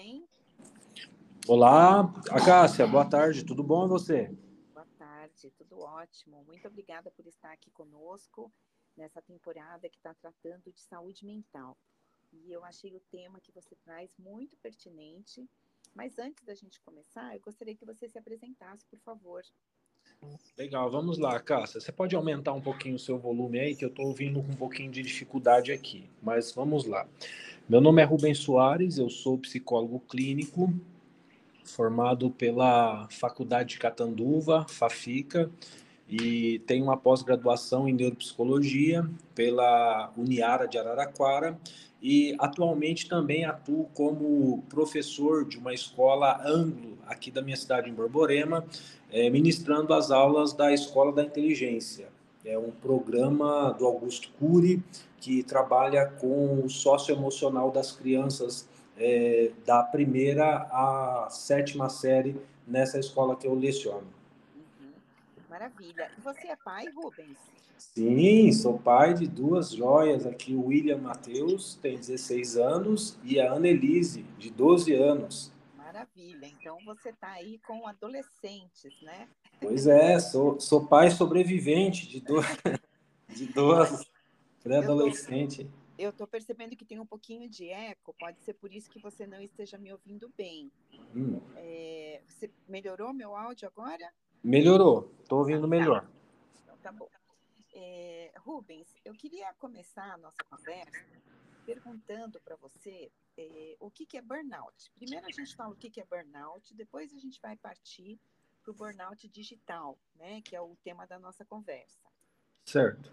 bem? Olá, Acácia, boa tarde, tudo bom e você? Boa tarde, tudo ótimo. Muito obrigada por estar aqui conosco nessa temporada que está tratando de saúde mental. E eu achei o tema que você traz muito pertinente. Mas antes da gente começar, eu gostaria que você se apresentasse, por favor. Legal, vamos lá, Cássia. Você pode aumentar um pouquinho o seu volume aí, que eu estou ouvindo com um pouquinho de dificuldade aqui. Mas vamos lá. Meu nome é Rubens Soares, eu sou psicólogo clínico, formado pela Faculdade de Catanduva, FAFICA, e tenho uma pós-graduação em neuropsicologia pela Uniara de Araraquara e atualmente também atuo como professor de uma escola anglo aqui da minha cidade em Borborema, é, ministrando as aulas da Escola da Inteligência. É um programa do Augusto Cury que trabalha com o socioemocional das crianças é, da primeira à sétima série nessa escola que eu leciono. Maravilha. E você é pai, Rubens? Sim, sou pai de duas joias aqui, o William Matheus, tem 16 anos, e a Annelise, de 12 anos. Maravilha, então você está aí com adolescentes, né? Pois é, sou, sou pai sobrevivente de, do, de duas pré-adolescentes. Eu estou percebendo que tem um pouquinho de eco, pode ser por isso que você não esteja me ouvindo bem. Hum. É, você melhorou meu áudio agora? Melhorou, estou ouvindo ah, tá. melhor. Então tá bom. É, Rubens, eu queria começar a nossa conversa perguntando para você é, o que, que é burnout. Primeiro a gente fala o que, que é burnout, depois a gente vai partir para o burnout digital, né, que é o tema da nossa conversa. Certo.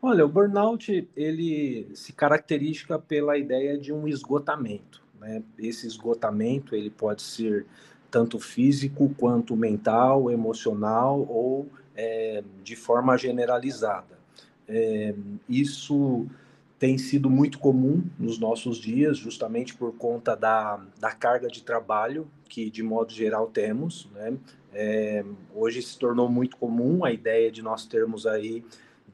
Olha, o burnout ele se caracteriza pela ideia de um esgotamento. Né? Esse esgotamento ele pode ser tanto físico quanto mental, emocional ou é, de forma generalizada. É, isso tem sido muito comum nos nossos dias, justamente por conta da, da carga de trabalho que, de modo geral, temos. Né? É, hoje se tornou muito comum a ideia de nós termos aí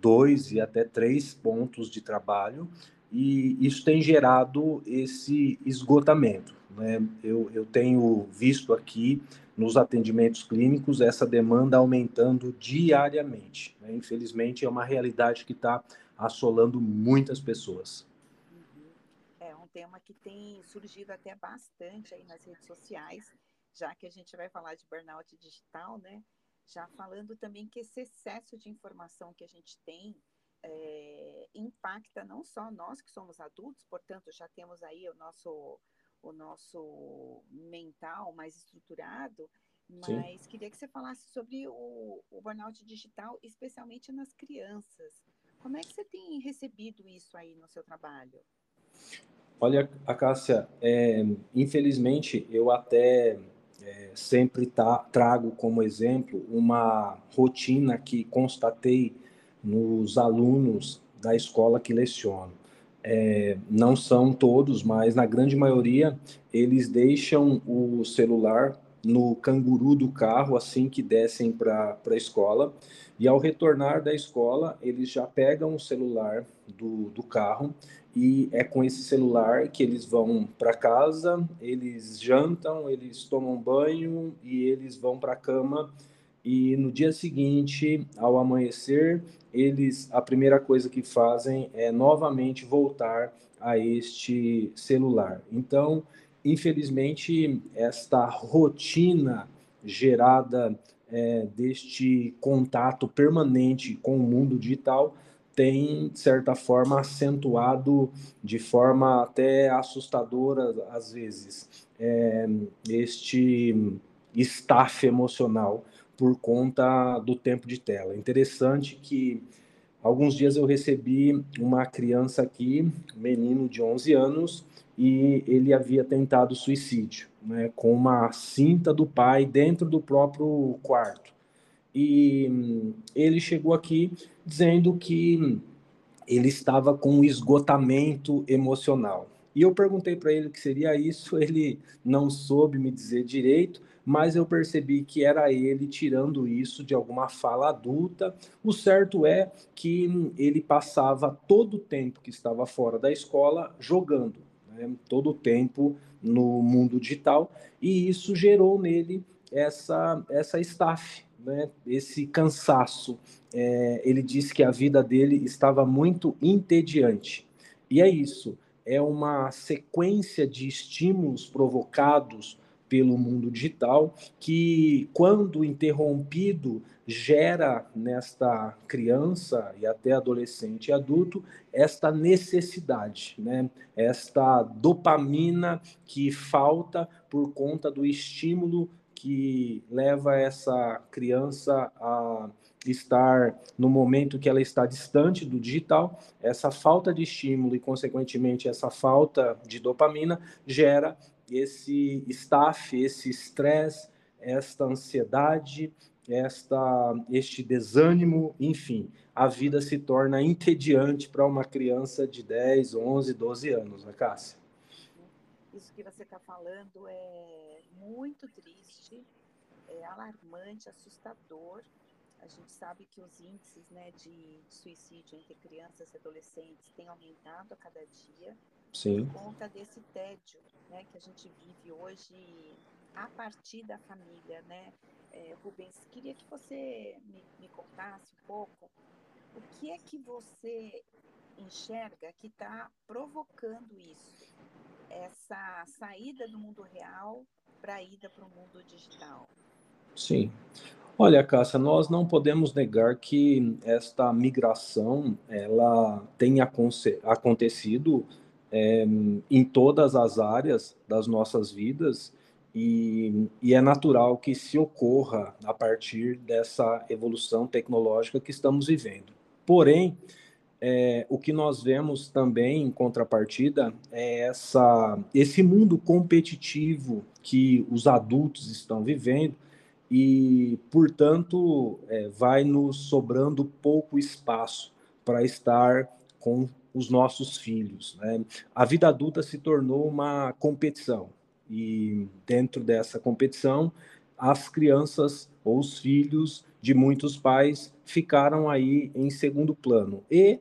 dois e até três pontos de trabalho, e isso tem gerado esse esgotamento. Né? Eu, eu tenho visto aqui nos atendimentos clínicos essa demanda aumentando diariamente. Né? Infelizmente, é uma realidade que está assolando muitas pessoas. Uhum. É um tema que tem surgido até bastante aí nas redes sociais, já que a gente vai falar de burnout digital, né? Já falando também que esse excesso de informação que a gente tem é, impacta não só nós que somos adultos, portanto já temos aí o nosso o nosso mental mais estruturado, mas Sim. queria que você falasse sobre o, o burnout digital, especialmente nas crianças. Como é que você tem recebido isso aí no seu trabalho? Olha, Acácia, é, infelizmente eu até é, sempre tá, trago como exemplo uma rotina que constatei nos alunos da escola que leciono é, não são todos, mas na grande maioria, eles deixam o celular no canguru do carro assim que descem para a escola. E ao retornar da escola, eles já pegam o celular do, do carro e é com esse celular que eles vão para casa, eles jantam, eles tomam banho e eles vão para a cama. E no dia seguinte, ao amanhecer, eles a primeira coisa que fazem é novamente voltar a este celular. Então, infelizmente, esta rotina gerada é, deste contato permanente com o mundo digital tem, de certa forma, acentuado de forma até assustadora, às vezes, é, este staff emocional por conta do tempo de tela. Interessante que alguns dias eu recebi uma criança aqui, um menino de 11 anos, e ele havia tentado suicídio, né, com uma cinta do pai dentro do próprio quarto. E hum, ele chegou aqui dizendo que ele estava com um esgotamento emocional. E eu perguntei para ele o que seria isso, ele não soube me dizer direito, mas eu percebi que era ele tirando isso de alguma fala adulta. O certo é que ele passava todo o tempo que estava fora da escola jogando. né, todo o tempo no mundo digital, e isso gerou nele essa, essa staff, né, esse cansaço. É, ele disse que a vida dele estava muito entediante. E é isso, é uma sequência de estímulos provocados pelo mundo digital que, quando interrompido, gera nesta criança e até adolescente e adulto esta necessidade, né? esta dopamina que falta por conta do estímulo que leva essa criança a estar no momento que ela está distante do digital, essa falta de estímulo e, consequentemente, essa falta de dopamina gera esse staff, esse estresse, esta ansiedade, esta, este desânimo, enfim, a vida se torna entediante para uma criança de 10, 11, 12 anos, né, Cássia? Isso que você está falando é muito triste, é alarmante, assustador. A gente sabe que os índices né, de, suicídio entre crianças e adolescentes têm aumentado a cada dia Sim. por conta desse tédio né, que a gente vive hoje a partir da família, né? É, Rubens, queria que você me, me contasse um pouco o que é que você enxerga que está provocando isso, essa saída do mundo real para a ida para o mundo digital. Sim. Olha, Cássia, nós não podemos negar que esta migração ela tem acontecido é, em todas as áreas das nossas vidas e, e, é natural que se ocorra a partir dessa evolução tecnológica que estamos vivendo. Porém, é, o que nós vemos também em contrapartida é essa, esse mundo competitivo que os adultos estão vivendo e, portanto, é, vai nos sobrando pouco espaço para estar com os nossos filhos. Né? A vida adulta se tornou uma competição e dentro dessa competição as crianças ou os filhos de muitos pais ficaram aí em segundo plano e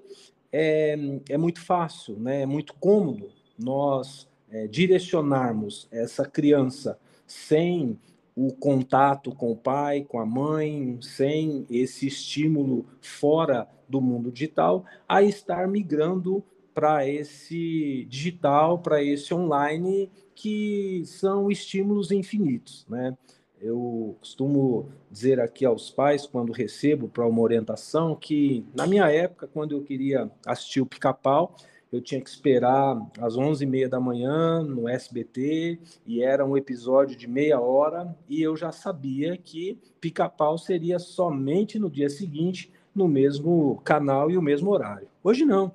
é, é muito fácil, né? É muito cômodo nós é, direcionarmos essa criança sem o contato com o pai, com a mãe, sem esse estímulo fora do mundo digital, a estar migrando para esse digital, para esse online, que são estímulos infinitos, né? Eu costumo dizer aqui aos pais, quando recebo para uma orientação, que na minha época, quando eu queria assistir o pica-pau, eu tinha que esperar às 11h30 da manhã no SBT e era um episódio de meia hora e eu já sabia que pica-pau seria somente no dia seguinte no mesmo canal e o mesmo horário. Hoje não.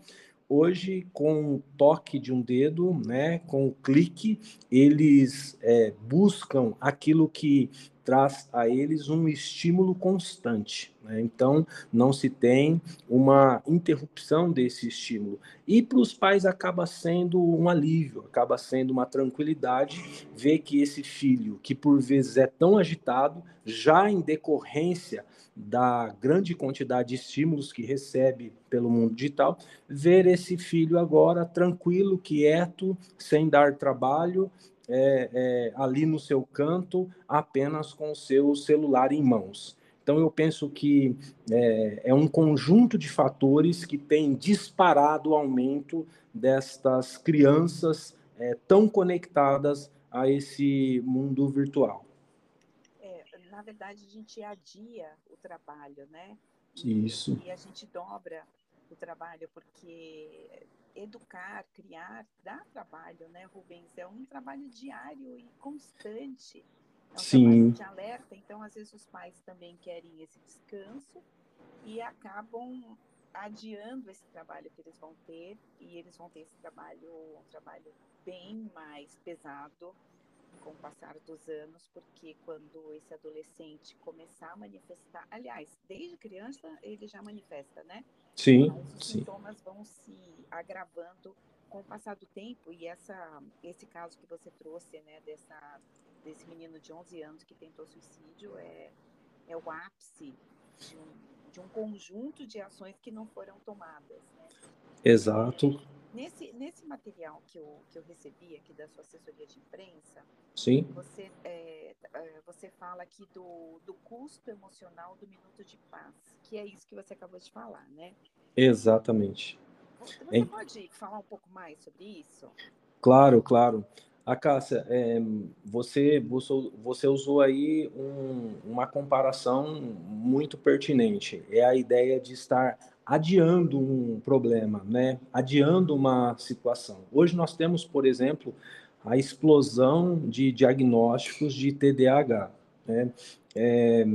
Hoje, com o toque de um dedo, né, com o clique, eles é, buscam aquilo que traz a eles um estímulo constante. Né? Então, não se tem uma interrupção desse estímulo. E para os pais acaba sendo um alívio, acaba sendo uma tranquilidade ver que esse filho, que por vezes é tão agitado, já em decorrência da grande quantidade de estímulos que recebe pelo mundo digital, ver esse filho agora tranquilo, quieto, sem dar trabalho, é, é, ali no seu canto, apenas com o seu celular em mãos. Então, eu penso que é, é um conjunto de fatores que tem disparado o aumento destas crianças é, tão conectadas a esse mundo virtual. É, na verdade, a gente adia o trabalho, né? Isso. E a gente dobra o trabalho, porque educar, criar, dá trabalho, né, Rubens? É um trabalho diário e constante. É um Sim. de alerta, então às vezes os pais também querem esse descanso e acabam adiando esse trabalho que eles vão ter e eles vão ter esse trabalho, um trabalho bem mais pesado com o passar dos anos, porque quando esse adolescente começar a manifestar, aliás, desde criança ele já manifesta, né? Sim. Mas os sim. sintomas vão se agravando com o passar do tempo e essa esse caso que você trouxe, né, dessa desse menino de 11 anos que tentou suicídio é é o ápice de um, de um conjunto de ações que não foram tomadas, né? Exato. Nesse, nesse material que eu, que eu recebi aqui da sua assessoria de imprensa, Sim. Você, é, é, você fala aqui do, do custo emocional do minuto de paz, que é isso que você acabou de falar, né? Exatamente. Você é... pode falar um pouco mais sobre isso? Claro, claro. A Cássia, é, você, você usou aí um, uma comparação muito pertinente. É a ideia de estar adiando um problema, né? adiando uma situação. Hoje nós temos, por exemplo, a explosão de diagnósticos de TDAH, né? É,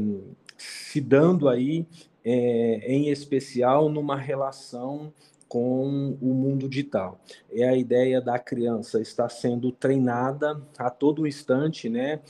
se dando aí, é, em especial, numa relação com o mundo digital. É a ideia da criança estar sendo treinada a todo instante, né,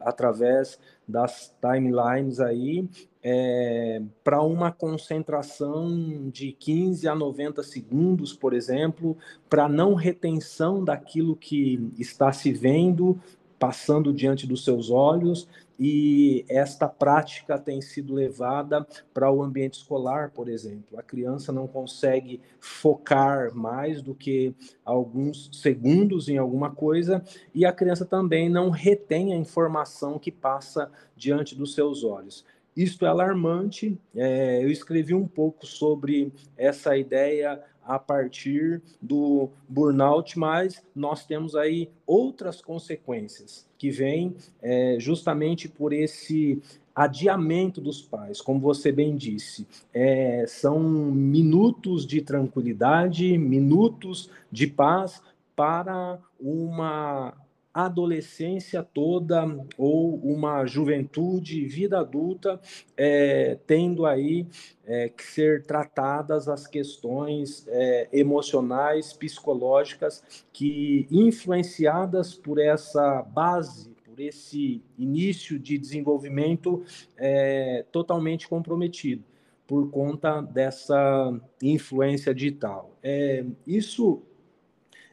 através das timelines aí, é, para uma concentração de 15 a 90 segundos, por exemplo, para não retenção daquilo que está se vendo, passando diante dos seus olhos, e esta prática tem sido levada para o ambiente escolar, por exemplo. A criança não consegue focar mais do que alguns segundos em alguma coisa e a criança também não retém a informação que passa diante dos seus olhos. Isto é alarmante. É, eu escrevi um pouco sobre essa ideia a partir do burnout, mas nós temos aí outras consequências que vêm é, justamente por esse adiamento dos pais, como você bem disse, é, são minutos de tranquilidade, minutos de paz para uma adolescência toda ou uma juventude, vida adulta, é, tendo aí é, que ser tratadas as questões é, emocionais, psicológicas, que influenciadas por essa base, por esse início de desenvolvimento é, totalmente comprometido por conta dessa influência digital. É, isso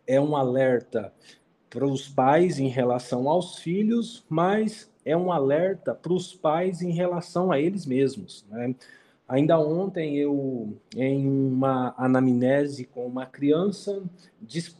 é um alerta para os pais em relação aos filhos, mas é um alerta para os pais em relação a eles mesmos. Né? Ainda ontem eu, em uma anamnese com uma criança,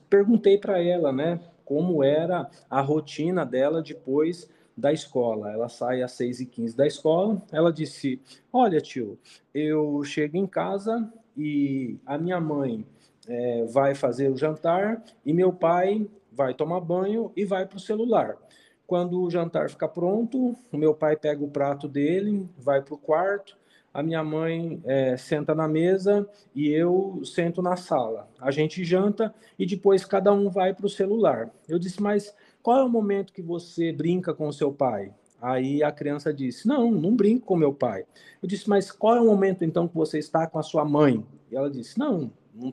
perguntei para ela, né, como era a rotina dela depois da escola. Ela sai às 6 e 15 da escola. Ela disse: Olha, tio, eu chego em casa e a minha mãe é, vai fazer o jantar e meu pai vai tomar banho e vai para o celular. Quando o jantar fica pronto, o meu pai pega o prato dele, vai para o quarto, a minha mãe é, senta na mesa e eu sento na sala. A gente janta e depois cada um vai para o celular. Eu disse, mas qual é o momento que você brinca com o seu pai? Aí a criança disse, não, não brinco com meu pai. Eu disse, mas qual é o momento então que você está com a sua mãe? E ela disse, não,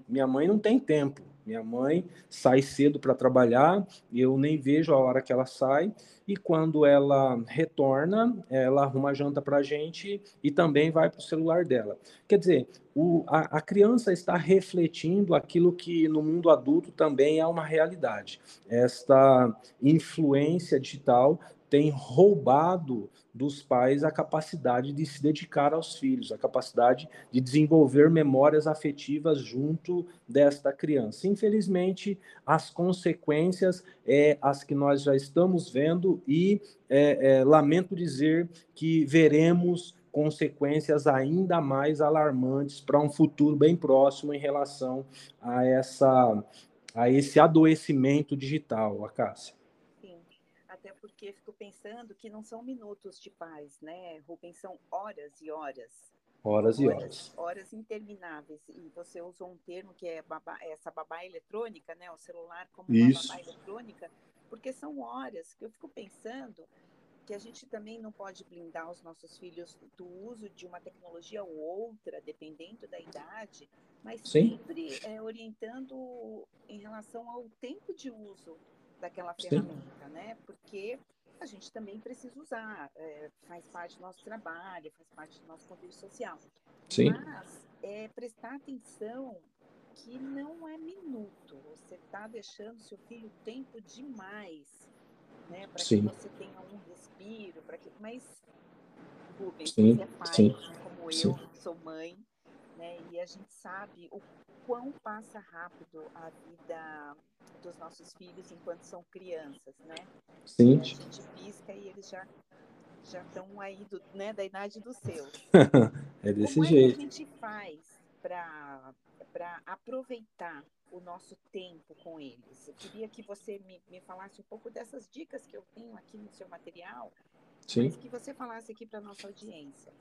minha mãe não tem tempo. Minha mãe sai cedo para trabalhar, eu nem vejo a hora que ela sai, e quando ela retorna, ela arruma janta para a gente e também vai para o celular dela. Quer dizer, o, a, a, criança está refletindo aquilo que no mundo adulto também é uma realidade. Esta influência digital tem roubado dos pais a capacidade de se dedicar aos filhos, a capacidade de desenvolver memórias afetivas junto desta criança. Infelizmente, as consequências é as que nós já estamos vendo e é, é, lamento dizer que veremos consequências ainda mais alarmantes para um futuro bem próximo em relação a essa a esse adoecimento digital, Acácia até porque fico pensando que não são minutos de paz, né, Rubens? São horas e horas. Horas e horas. Horas, horas intermináveis. E você usou um termo que é babá, essa babá eletrônica, né? O celular como uma Isso. babá eletrônica, porque são horas que eu fico pensando que a gente também não pode blindar os nossos filhos do uso de uma tecnologia ou outra, dependendo da idade, mas Sim. sempre é, orientando em relação ao tempo de uso daquela ferramenta, Sim. né? Porque a gente também precisa usar, é, faz parte do nosso trabalho, faz parte do nosso convívio social. Sim. Mas é, prestar atenção que não é minuto. Você está deixando seu filho tempo demais, né? Para que você tenha um respiro, para que. Mas Rubens, sim, você é pai, sim, como eu sou mãe, né? E a gente sabe o quão passa rápido a vida dos nossos filhos enquanto são crianças, né? Sim. A gente pisca e eles já já estão aí do, né, da idade dos seus. é desse Como jeito. Como é que a gente faz para aproveitar o nosso tempo com eles? Eu queria que você me, me falasse um pouco dessas dicas que eu tenho aqui no seu material, Sim. mas que você falasse aqui para nossa audiência.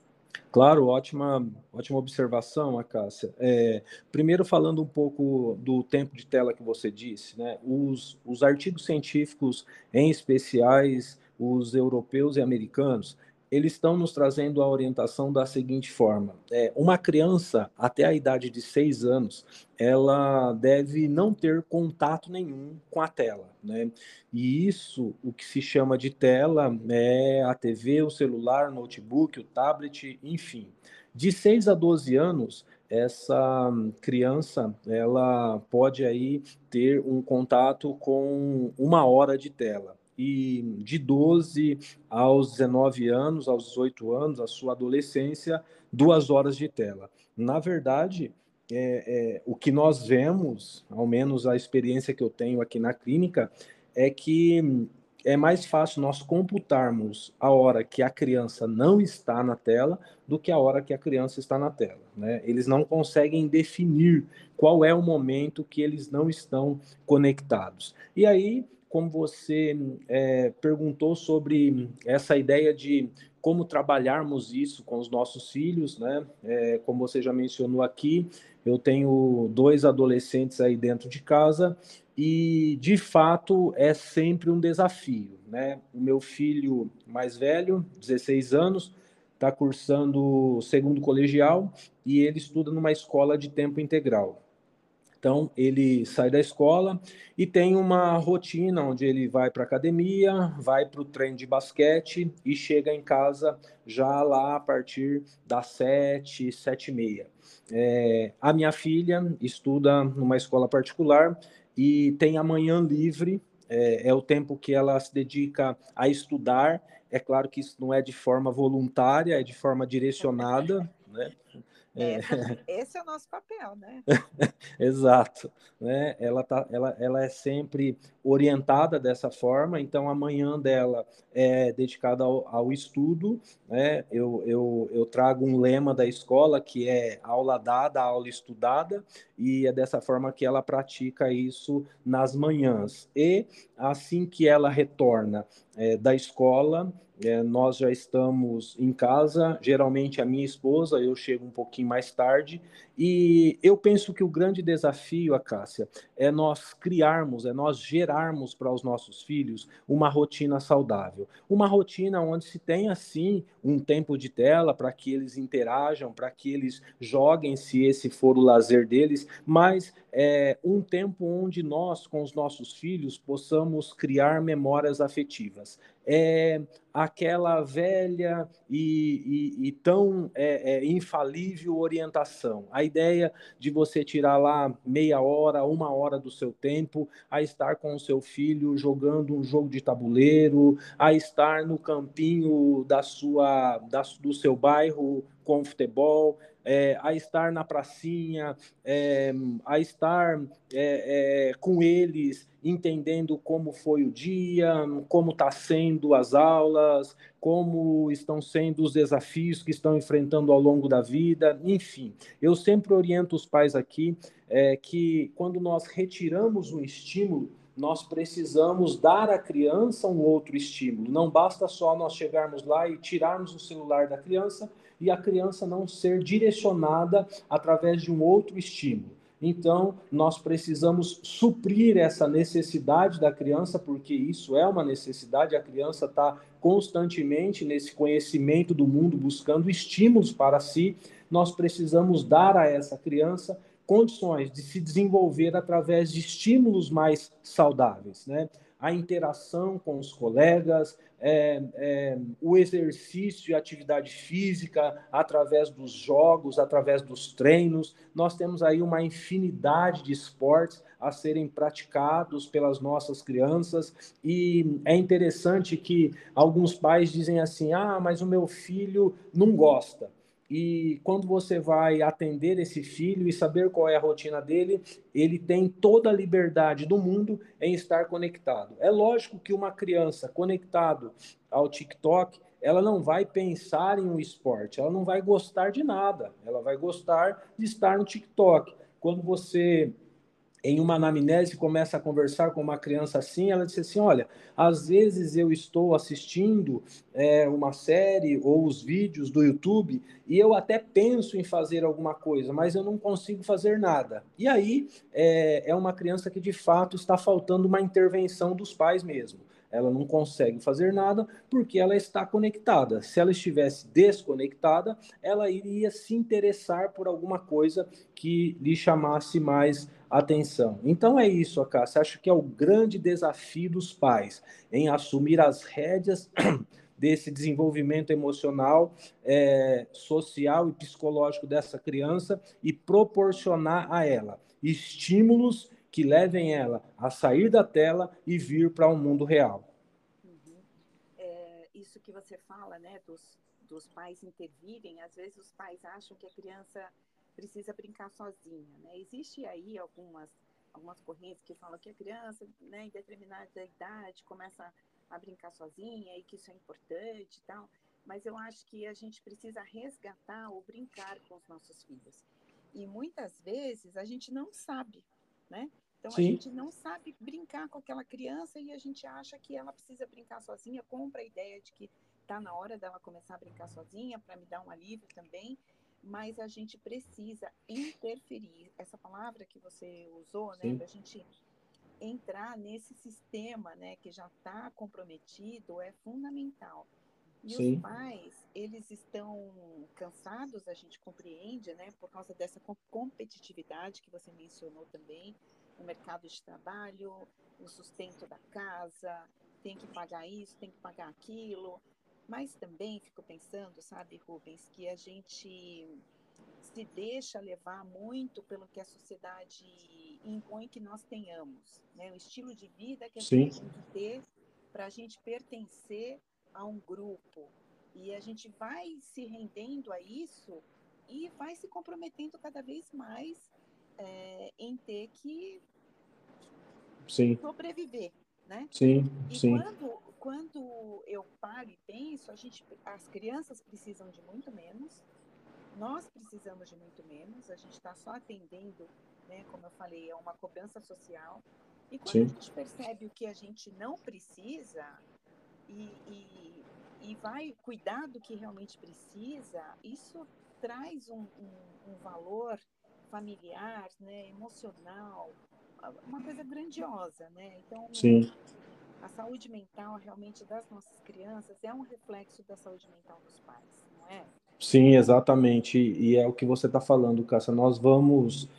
Claro, ótima, ótima observação, Acácia. É, primeiro, falando um pouco do tempo de tela que você disse, né? Os, os artigos científicos, em especiais os europeus e americanos, eles estão nos trazendo a orientação da seguinte forma: é, uma criança até a idade de seis anos, ela deve não ter contato nenhum com a tela, né? E isso, o que se chama de tela, é a TV, o celular, o notebook, o tablet, enfim. De 6 a 12 anos, essa criança ela pode aí ter um contato com uma hora de tela e de 12 aos 19 anos, aos 18 anos, a sua adolescência, duas horas de tela. Na verdade, é, é, o que nós vemos, ao menos a experiência que eu tenho aqui na clínica, é que é mais fácil nós computarmos a hora que a criança não está na tela do que a hora que a criança está na tela. Né? Eles não conseguem definir qual é o momento que eles não estão conectados. E aí como você é, perguntou sobre essa ideia de como trabalharmos isso com os nossos filhos, né? É, como você já mencionou aqui, eu tenho dois adolescentes aí dentro de casa e, de fato, é sempre um desafio, né? O meu filho mais velho, 16 anos, está cursando segundo colegial e ele estuda numa escola de tempo integral. Então, ele sai da escola e tem uma rotina onde ele vai para academia, vai para o treino de basquete e chega em casa já lá a partir das sete, sete e meia. É, a minha filha estuda numa escola particular e tem a manhã livre, é, é o tempo que ela se dedica a estudar. É claro que isso não é de forma voluntária, é de forma direcionada, né? É, esse é o nosso papel, né? Exato. Né? Ela, tá, ela, ela é sempre orientada dessa forma, então a manhã dela é dedicada ao, ao estudo. Né? Eu, eu, eu trago um lema da escola que é aula dada, aula estudada, e é dessa forma que ela pratica isso nas manhãs. E assim que ela retorna é, da escola, é, nós já estamos em casa, geralmente a minha esposa, eu chego um pouquinho mais tarde, e eu penso que o grande desafio, a Cássia, é nós criarmos, é nós gerarmos para os nossos filhos uma rotina saudável. Uma rotina onde se tem, assim, um tempo de tela para que eles interajam, para que eles joguem, se esse for o lazer deles, mas é um tempo onde nós, com os nossos filhos, possamos criar memórias afetivas. É aquela velha e, e, e tão é, é, infalível orientação. A ideia de você tirar lá meia hora, uma hora do seu tempo a estar com o seu filho jogando um jogo de tabuleiro, a estar no campinho da sua, da, do seu bairro com futebol, é, a estar na pracinha, é, a estar é, é com eles, entendendo como foi o dia, como está sendo as aulas, como estão sendo os desafios que estão enfrentando ao longo da vida, enfim. Eu sempre oriento os pais aqui é, que quando nós retiramos um estímulo, nós precisamos dar à criança um outro estímulo. Não basta só nós chegarmos lá e tirarmos o celular da criança e a criança não ser direcionada através de um outro estímulo. Então, nós precisamos suprir essa necessidade da criança, porque isso é uma necessidade, a criança está constantemente nesse conhecimento do mundo, buscando estímulos para si. Nós precisamos dar a essa criança condições de se desenvolver através de estímulos mais saudáveis, né? A interação com os colegas, é, é, o exercício e atividade física através dos jogos, através dos treinos. Nós temos aí uma infinidade de esportes a serem praticados pelas nossas crianças e é interessante que alguns pais dizem assim: ah, mas o meu filho não gosta. E quando você vai atender esse filho e saber qual é a rotina dele, ele tem toda a liberdade do mundo em estar conectado. É lógico que uma criança conectado ao TikTok, ela não vai pensar em um esporte, ela não vai gostar de nada, ela vai gostar de estar no TikTok. Quando você em uma anamnese começa a conversar com uma criança assim, ela disse assim, olha, às vezes eu estou assistindo é, uma série ou os vídeos do YouTube e eu até penso em fazer alguma coisa, mas eu não consigo fazer nada. E aí é, é uma criança que de fato está faltando uma intervenção dos pais mesmo. Ela não consegue fazer nada porque ela está conectada. Se ela estivesse desconectada, ela iria se interessar por alguma coisa que lhe chamasse mais atenção. Então é isso, Acácia. Acho que é o grande desafio dos pais em assumir as rédeas desse desenvolvimento emocional, é, social e psicológico dessa criança e proporcionar a ela estímulos que levem ela a sair da tela e vir para o um mundo real. Uhum. É, isso que você fala, né, dos, dos pais intervirem, às vezes os pais acham que a criança precisa brincar sozinha, né? Existe aí algumas algumas correntes que falam que a criança, né, em determinada idade começa a brincar sozinha e que isso é importante e tal, mas eu acho que a gente precisa resgatar ou brincar com os nossos filhos. E muitas vezes a gente não sabe, né? Então Sim. a gente não sabe brincar com aquela criança e a gente acha que ela precisa brincar sozinha, compra a ideia de que está na hora dela começar a brincar sozinha para me dar um alívio também mas a gente precisa interferir. Essa palavra que você usou, né, para a gente entrar nesse sistema, né, que já está comprometido, é fundamental. E Sim. os pais, eles estão cansados, a gente compreende, né, por causa dessa competitividade que você mencionou também, no mercado de trabalho, o sustento da casa, tem que pagar isso, tem que pagar aquilo, mas também fico pensando, sabe, Rubens, que a gente se deixa levar muito pelo que a sociedade impõe que nós tenhamos, né? O estilo de vida que a Sim. gente tem que ter para a gente pertencer a um grupo. E a gente vai se rendendo a isso e vai se comprometendo cada vez mais é, em ter que Sim. sobreviver, né? Sim, e sim. Quando, quando eu paro e penso, a gente, as crianças precisam de muito menos, nós precisamos de muito menos, a gente está só atendendo, né, como eu falei, é uma cobrança social. E quando Sim. a gente percebe o que a gente não precisa e, e, e, vai cuidar do que realmente precisa, isso traz um, um, um valor familiar, né, emocional, uma coisa grandiosa, né? Então, Sim a saúde mental realmente das nossas crianças é um reflexo da saúde mental dos pais, não é? Sim, exatamente. E é o que você está falando, Cássia. Nós vamos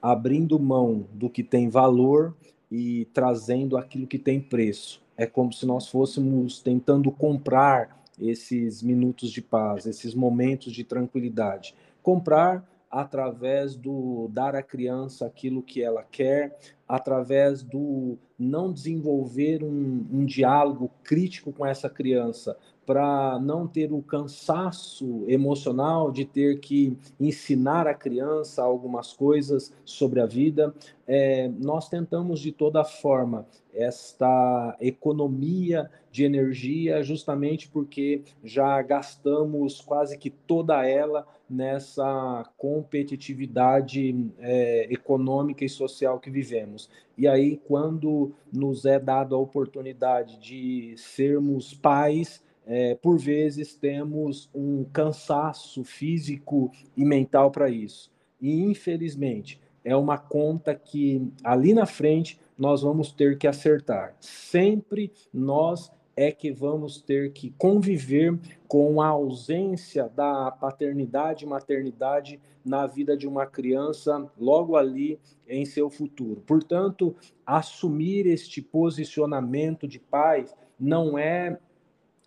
abrindo mão do que tem valor e trazendo aquilo que tem preço. É como se nós fôssemos tentando comprar esses minutos de paz, esses momentos de tranquilidade. Comprar através do dar à criança aquilo que ela quer, através do não desenvolver um, um diálogo crítico com essa criança, para não ter o cansaço emocional de ter que ensinar a criança algumas coisas sobre a vida. É, nós tentamos de toda forma esta economia de energia, justamente porque já gastamos quase que toda ela nessa competitividade é, econômica e social que vivemos. E aí, quando nos é dado a oportunidade de sermos pais, é, por vezes temos um cansaço físico e mental para isso. E, infelizmente, é uma conta que ali na frente nós vamos ter que acertar. Sempre nós é que vamos ter que conviver com a ausência da paternidade e maternidade na vida de uma criança logo ali em seu futuro. Portanto, assumir este posicionamento de pai não é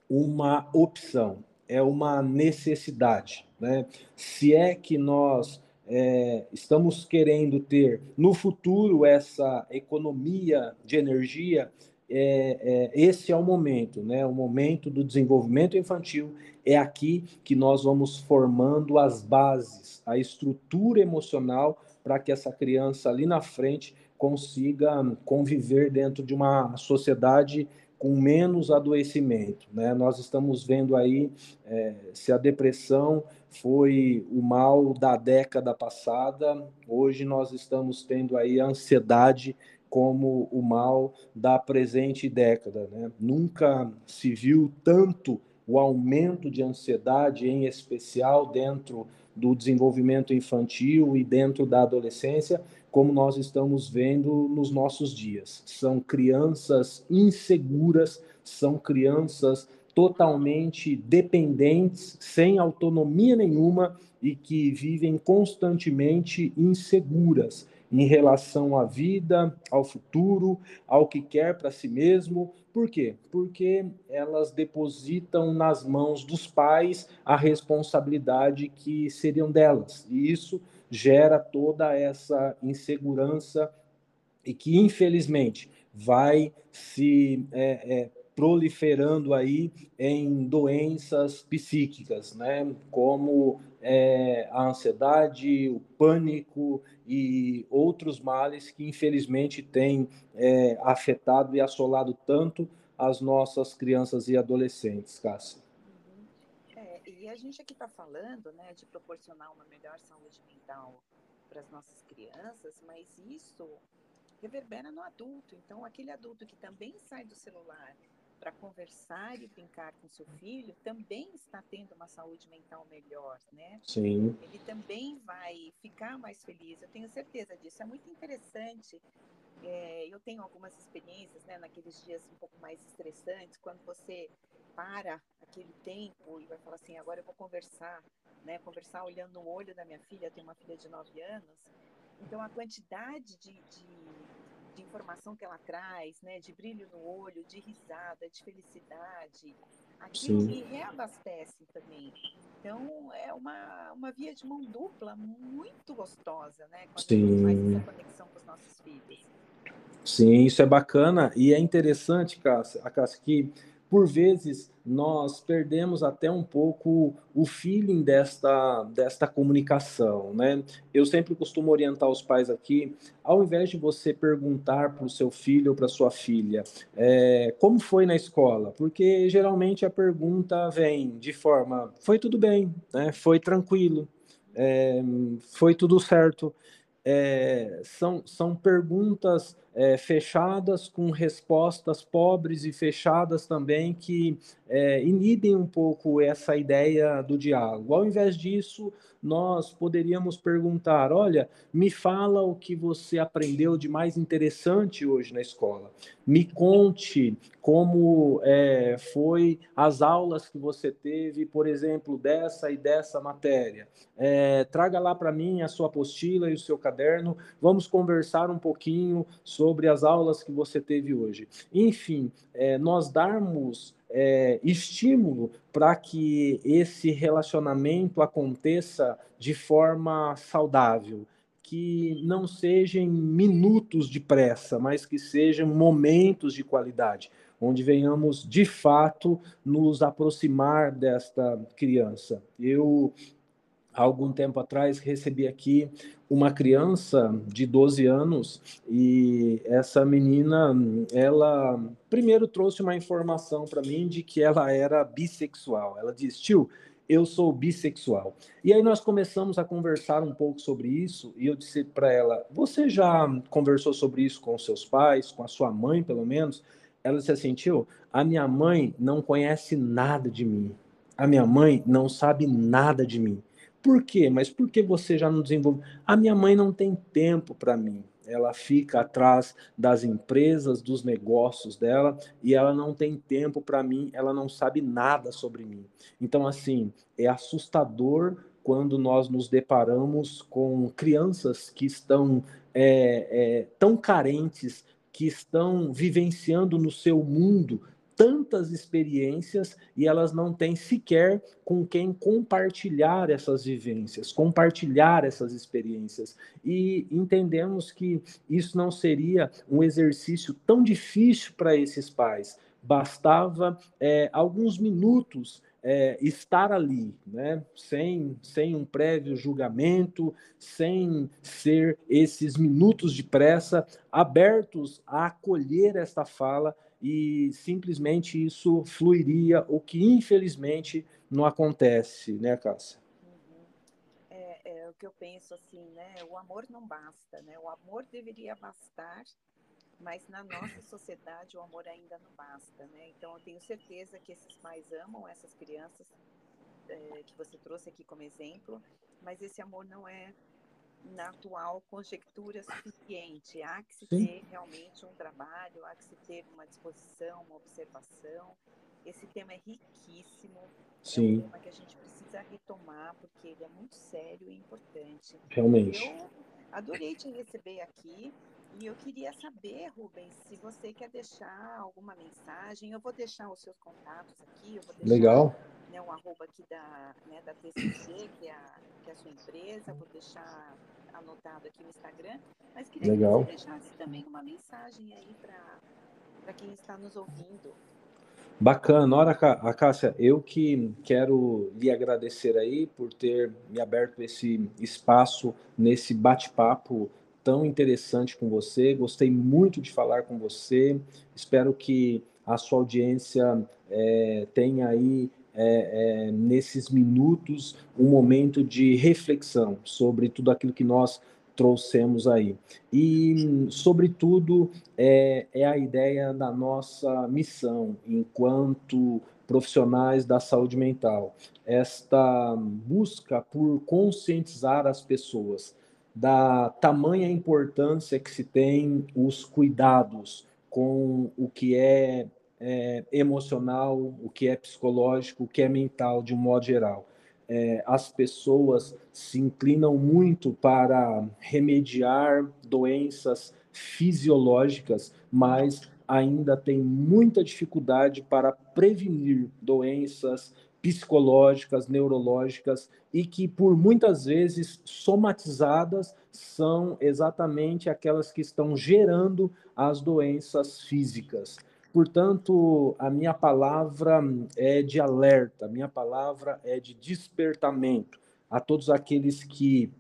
uma opção, é uma necessidade. Né? Se é que nós é, estamos querendo ter no futuro essa economia de energia, é, é, esse é o momento, né? O momento do desenvolvimento infantil é aqui que nós vamos formando as bases, a estrutura emocional para que essa criança ali na frente consiga conviver dentro de uma sociedade com menos adoecimento. Né? Nós estamos vendo aí é, se a depressão foi o mal da década passada, hoje nós estamos tendo aí a ansiedade como o mal da presente década. Né? Nunca se viu tanto o aumento de ansiedade, em especial dentro do desenvolvimento infantil e dentro da adolescência, como nós estamos vendo nos nossos dias. São crianças inseguras, são crianças totalmente dependentes, sem autonomia nenhuma e que vivem constantemente inseguras em relação à vida, ao futuro, ao que quer para si mesmo. Por quê? Porque elas depositam nas mãos dos pais a responsabilidade que seriam delas. E isso gera toda essa insegurança e que, infelizmente, vai se é, é, proliferando aí em doenças psíquicas, né? como é, a ansiedade, o pânico e outros males que infelizmente têm é, afetado e assolado tanto as nossas crianças e adolescentes, Cássia. Uhum. É, e a gente aqui está falando né, de proporcionar uma melhor saúde mental para as nossas crianças, mas isso reverbera no adulto. Então, aquele adulto que também sai do celular para conversar e brincar com seu filho, também está tendo uma saúde mental melhor, né? Sim. Ele também vai ficar mais feliz, eu tenho certeza disso. É muito interessante. É, eu tenho algumas experiências, né, naqueles dias um pouco mais estressantes, quando você para aquele tempo e vai falar assim, agora eu vou conversar, né? Conversar olhando no olho da minha filha, eu tenho uma filha de 9 anos. Então, a quantidade de, de de informação que ela traz, né, de brilho no olho, de risada, de felicidade, aquilo Sim. me reabastece também. Então, é uma, uma via de mão dupla muito gostosa, né? Quando Sim. a gente faz essa conexão com os nossos filhos. Sim, isso é bacana e é interessante, Cássia, a Cássia, que por vezes nós perdemos até um pouco o feeling desta, desta comunicação, né? Eu sempre costumo orientar os pais aqui, ao invés de você perguntar para o seu filho ou para sua filha é, como foi na escola, porque geralmente a pergunta vem de forma foi tudo bem, né? Foi tranquilo, é, foi tudo certo. É, são, são perguntas é, fechadas com respostas pobres e fechadas também que é, inibem um pouco essa ideia do diálogo. Ao invés disso, nós poderíamos perguntar: olha, me fala o que você aprendeu de mais interessante hoje na escola. Me conte como é, foi as aulas que você teve, por exemplo, dessa e dessa matéria. É, traga lá para mim a sua apostila e o seu caderno. Vamos conversar um pouquinho sobre as aulas que você teve hoje. Enfim, é, nós darmos é, estímulo para que esse relacionamento aconteça de forma saudável, que não sejam minutos de pressa, mas que sejam momentos de qualidade, onde venhamos de fato nos aproximar desta criança. Eu há algum tempo atrás recebi aqui uma criança de 12 anos e essa menina, ela primeiro trouxe uma informação para mim de que ela era bissexual. Ela disse: "Tio, eu sou bissexual". E aí nós começamos a conversar um pouco sobre isso e eu disse para ela: "Você já conversou sobre isso com seus pais, com a sua mãe, pelo menos?" Ela disse assim: "Tio, a minha mãe não conhece nada de mim. A minha mãe não sabe nada de mim." Por quê? Mas por que você já não desenvolve? A minha mãe não tem tempo para mim. Ela fica atrás das empresas, dos negócios dela e ela não tem tempo para mim, ela não sabe nada sobre mim. Então, assim, é assustador quando nós nos deparamos com crianças que estão é, é, tão carentes, que estão vivenciando no seu mundo tantas experiências e elas não têm sequer com quem compartilhar essas vivências, compartilhar essas experiências. E entendemos que isso não seria um exercício tão difícil para esses pais. Bastava é, alguns minutos é, estar ali, né? sem, sem um prévio julgamento, sem ser esses minutos de pressa, abertos a acolher esta fala e simplesmente isso fluiria, o que infelizmente não acontece, né, Cássia? Uhum. É, é, o que eu penso assim, né? O amor não basta, né? O amor deveria bastar, mas na nossa sociedade o amor ainda não basta, né? Então eu tenho certeza que esses pais amam essas crianças é, que você trouxe aqui como exemplo, mas esse amor não é na atual conjectura suficiente. Há que se Sim. ter realmente um trabalho, há que se ter uma disposição, uma observação. Esse tema é riquíssimo. Sim. É um tema que a gente precisa retomar, porque ele é muito sério e importante. Realmente. Eu adorei te receber aqui. E eu queria saber, Rubens, se você quer deixar alguma mensagem. Eu vou deixar os seus contatos aqui. Legal. Né, um arroba aqui da, né, da TCC, que é, a, que é a sua empresa. Vou deixar anotado aqui no Instagram, mas queria Legal. que você deixasse também uma mensagem aí para quem está nos ouvindo. Bacana, ora, a Cássia, eu que quero lhe agradecer aí por ter me aberto esse espaço nesse bate-papo tão interessante com você. Gostei muito de falar com você. Espero que a sua audiência é, tenha aí é, é, nesses minutos um momento de reflexão sobre tudo aquilo que nós trouxemos aí. E, sobretudo, é, é a ideia da nossa missão enquanto profissionais da saúde mental. Esta busca por conscientizar as pessoas da tamanha importância que se tem os cuidados com o que é é, emocional, o que é psicológico, o que é mental, de um modo geral. É, as pessoas se inclinam muito para remediar doenças fisiológicas, mas ainda tem muita dificuldade para prevenir doenças psicológicas, neurológicas e que por muitas vezes somatizadas são exatamente aquelas que estão gerando as doenças físicas. Portanto, a minha palavra é de alerta, a minha palavra é de despertamento a todos aqueles que,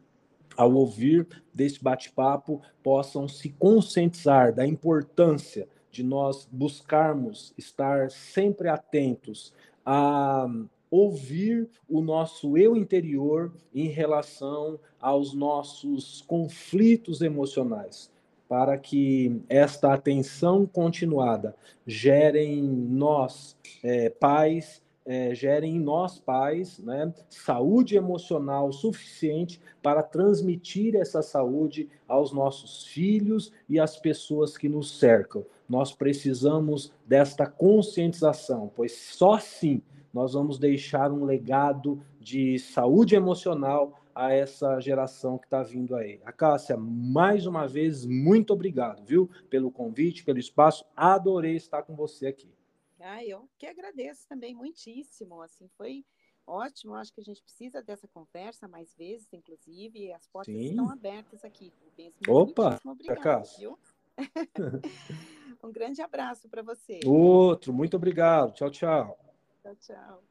ao ouvir desse bate-papo, possam se conscientizar da importância de nós buscarmos estar sempre atentos a ouvir o nosso eu interior em relação aos nossos conflitos emocionais para que esta atenção continuada gere em nós, é, pais, é, em nós, pais, né, saúde emocional suficiente para transmitir essa saúde aos nossos filhos e às pessoas que nos cercam. Nós precisamos desta conscientização, pois só assim nós vamos deixar um legado de saúde emocional a essa geração que está vindo aí. A Cássia, mais uma vez, muito obrigado, viu, pelo convite, pelo espaço. Adorei estar com você aqui. Ah, eu que agradeço também muitíssimo. Assim, foi ótimo. Acho que a gente precisa dessa conversa mais vezes, inclusive. As portas Sim. estão abertas aqui. Rubens. Opa, obrigado, viu? um grande abraço para você. Outro, muito obrigado. Tchau, tchau. Tchau, tchau.